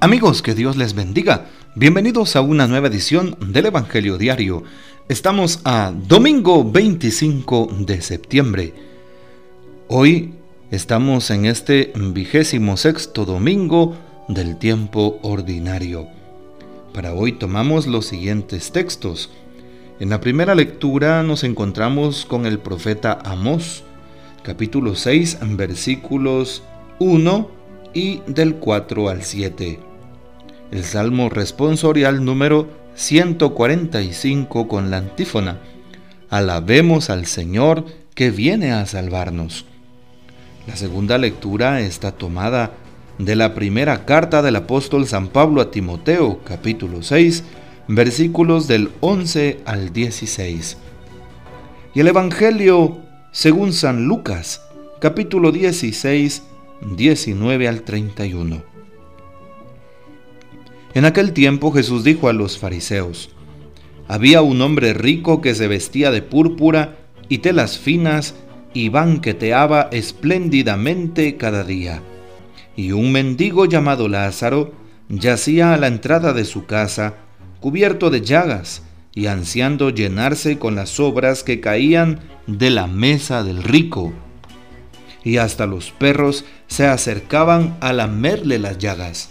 Amigos, que Dios les bendiga. Bienvenidos a una nueva edición del Evangelio Diario. Estamos a domingo 25 de septiembre. Hoy estamos en este vigésimo sexto domingo del tiempo ordinario. Para hoy tomamos los siguientes textos. En la primera lectura nos encontramos con el profeta Amós, capítulo 6, versículos 1 y del 4 al 7 el Salmo responsorial número 145 con la antífona. Alabemos al Señor que viene a salvarnos. La segunda lectura está tomada de la primera carta del apóstol San Pablo a Timoteo, capítulo 6, versículos del 11 al 16. Y el Evangelio según San Lucas, capítulo 16, 19 al 31. En aquel tiempo Jesús dijo a los fariseos, había un hombre rico que se vestía de púrpura y telas finas y banqueteaba espléndidamente cada día. Y un mendigo llamado Lázaro yacía a la entrada de su casa, cubierto de llagas y ansiando llenarse con las sobras que caían de la mesa del rico. Y hasta los perros se acercaban a lamerle las llagas.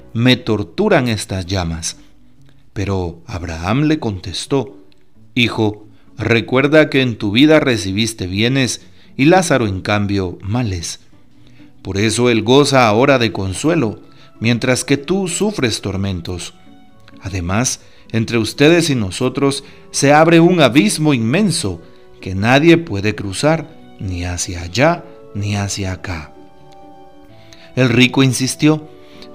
me torturan estas llamas. Pero Abraham le contestó, Hijo, recuerda que en tu vida recibiste bienes y Lázaro en cambio males. Por eso él goza ahora de consuelo, mientras que tú sufres tormentos. Además, entre ustedes y nosotros se abre un abismo inmenso que nadie puede cruzar, ni hacia allá ni hacia acá. El rico insistió,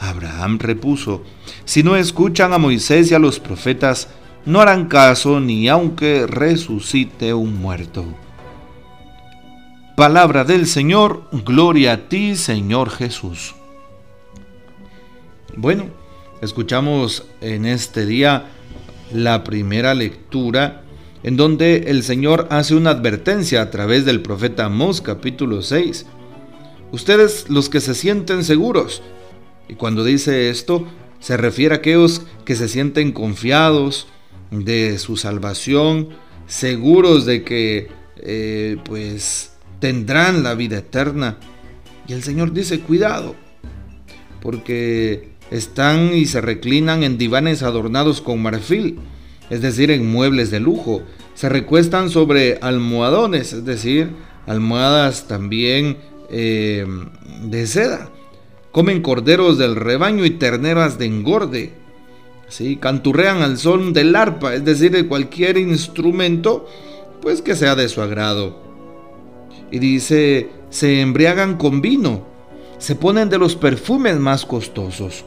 Abraham repuso, si no escuchan a Moisés y a los profetas, no harán caso ni aunque resucite un muerto. Palabra del Señor, gloria a ti Señor Jesús. Bueno, escuchamos en este día la primera lectura en donde el Señor hace una advertencia a través del profeta Amós capítulo 6. Ustedes los que se sienten seguros, y cuando dice esto, se refiere a aquellos que se sienten confiados de su salvación, seguros de que eh, pues tendrán la vida eterna. Y el Señor dice, cuidado, porque están y se reclinan en divanes adornados con marfil, es decir, en muebles de lujo. Se recuestan sobre almohadones, es decir, almohadas también eh, de seda comen corderos del rebaño y terneras de engorde. ¿sí? Canturrean al son del arpa, es decir, de cualquier instrumento, pues que sea de su agrado. Y dice, se embriagan con vino, se ponen de los perfumes más costosos.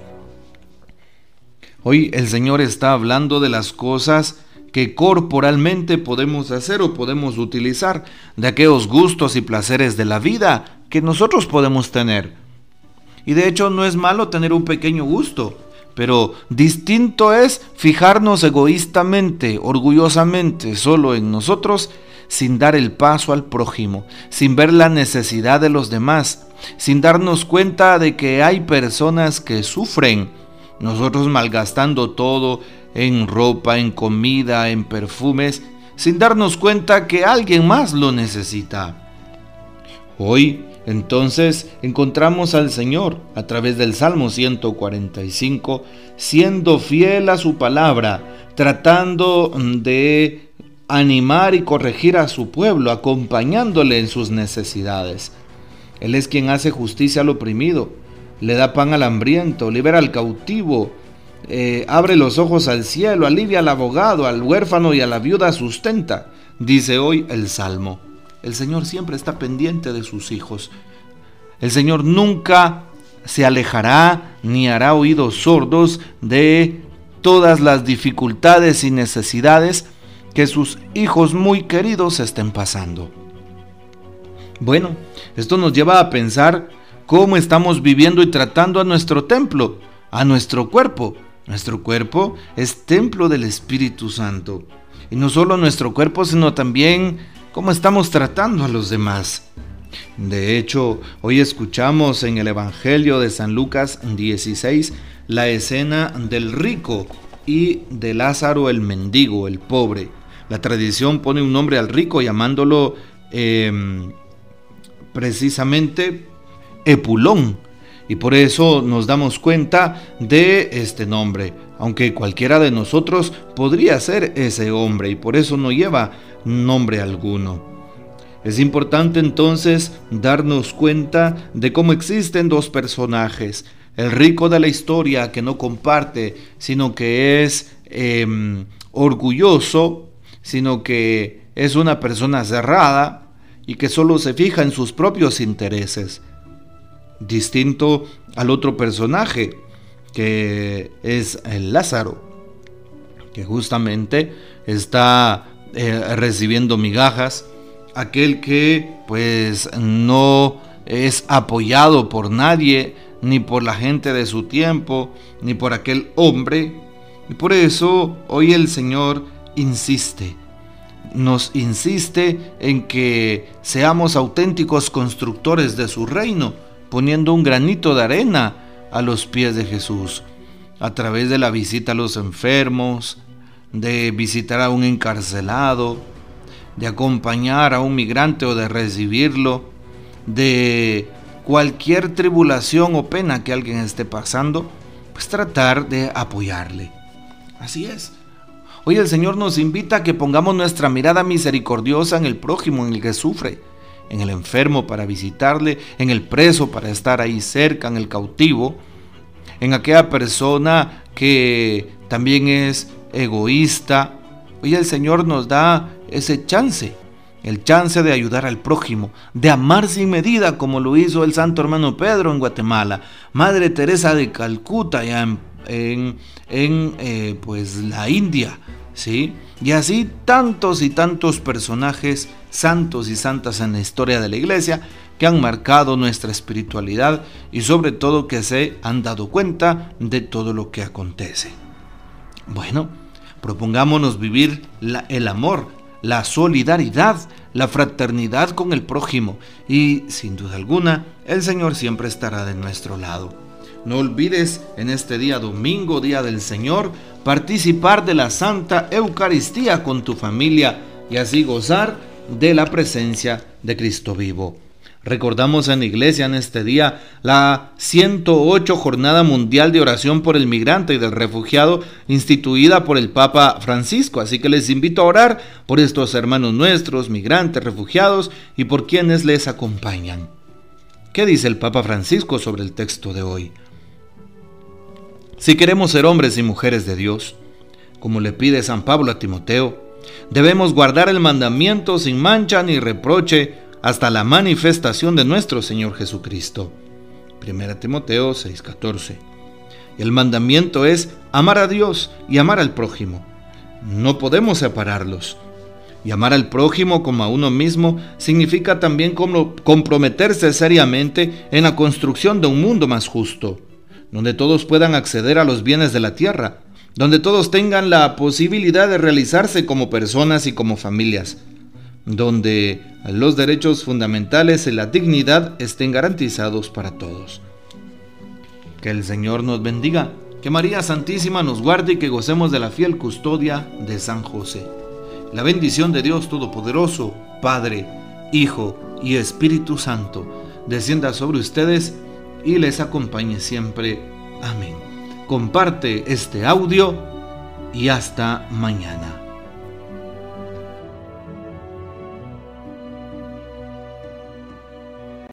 Hoy el Señor está hablando de las cosas que corporalmente podemos hacer o podemos utilizar, de aquellos gustos y placeres de la vida que nosotros podemos tener. Y de hecho no es malo tener un pequeño gusto, pero distinto es fijarnos egoístamente, orgullosamente, solo en nosotros, sin dar el paso al prójimo, sin ver la necesidad de los demás, sin darnos cuenta de que hay personas que sufren, nosotros malgastando todo en ropa, en comida, en perfumes, sin darnos cuenta que alguien más lo necesita. Hoy entonces encontramos al Señor a través del Salmo 145, siendo fiel a su palabra, tratando de animar y corregir a su pueblo, acompañándole en sus necesidades. Él es quien hace justicia al oprimido, le da pan al hambriento, libera al cautivo, eh, abre los ojos al cielo, alivia al abogado, al huérfano y a la viuda sustenta, dice hoy el Salmo. El Señor siempre está pendiente de sus hijos. El Señor nunca se alejará ni hará oídos sordos de todas las dificultades y necesidades que sus hijos muy queridos estén pasando. Bueno, esto nos lleva a pensar cómo estamos viviendo y tratando a nuestro templo, a nuestro cuerpo. Nuestro cuerpo es templo del Espíritu Santo. Y no solo nuestro cuerpo, sino también cómo estamos tratando a los demás. De hecho, hoy escuchamos en el Evangelio de San Lucas 16 la escena del rico y de Lázaro el mendigo, el pobre. La tradición pone un nombre al rico llamándolo em, precisamente Epulón. Y por eso nos damos cuenta de este nombre, aunque cualquiera de nosotros podría ser ese hombre y por eso no lleva nombre alguno. Es importante entonces darnos cuenta de cómo existen dos personajes, el rico de la historia que no comparte, sino que es em, orgulloso, sino que es una persona cerrada y que solo se fija en sus propios intereses. Distinto al otro personaje, que es el Lázaro, que justamente está eh, recibiendo migajas, aquel que pues no es apoyado por nadie, ni por la gente de su tiempo, ni por aquel hombre. Y por eso hoy el Señor insiste, nos insiste en que seamos auténticos constructores de su reino, poniendo un granito de arena a los pies de Jesús, a través de la visita a los enfermos, de visitar a un encarcelado, de acompañar a un migrante o de recibirlo, de cualquier tribulación o pena que alguien esté pasando, pues tratar de apoyarle. Así es. Hoy el Señor nos invita a que pongamos nuestra mirada misericordiosa en el prójimo, en el que sufre, en el enfermo para visitarle, en el preso para estar ahí cerca, en el cautivo, en aquella persona que también es egoísta. Hoy el Señor nos da ese chance, el chance de ayudar al prójimo, de amar sin medida como lo hizo el santo hermano Pedro en Guatemala, Madre Teresa de Calcuta ya en, eh, pues la India, ¿sí? Y así tantos y tantos personajes santos y santas en la historia de la iglesia que han marcado nuestra espiritualidad y sobre todo que se han dado cuenta de todo lo que acontece. Bueno, propongámonos vivir el amor, la solidaridad, la fraternidad con el prójimo y, sin duda alguna, el Señor siempre estará de nuestro lado. No olvides en este día domingo, día del Señor, participar de la Santa Eucaristía con tu familia y así gozar de la presencia de Cristo vivo. Recordamos en iglesia en este día la 108 Jornada Mundial de Oración por el Migrante y del Refugiado instituida por el Papa Francisco. Así que les invito a orar por estos hermanos nuestros, migrantes, refugiados y por quienes les acompañan. ¿Qué dice el Papa Francisco sobre el texto de hoy? Si queremos ser hombres y mujeres de Dios, como le pide San Pablo a Timoteo, debemos guardar el mandamiento sin mancha ni reproche hasta la manifestación de nuestro Señor Jesucristo. 1 Timoteo 6:14. El mandamiento es amar a Dios y amar al prójimo. No podemos separarlos. Y amar al prójimo como a uno mismo significa también comprometerse seriamente en la construcción de un mundo más justo, donde todos puedan acceder a los bienes de la tierra, donde todos tengan la posibilidad de realizarse como personas y como familias, donde los derechos fundamentales y la dignidad estén garantizados para todos. Que el Señor nos bendiga, que María Santísima nos guarde y que gocemos de la fiel custodia de San José. La bendición de Dios Todopoderoso, Padre, Hijo y Espíritu Santo, descienda sobre ustedes y les acompañe siempre. Amén. Comparte este audio y hasta mañana.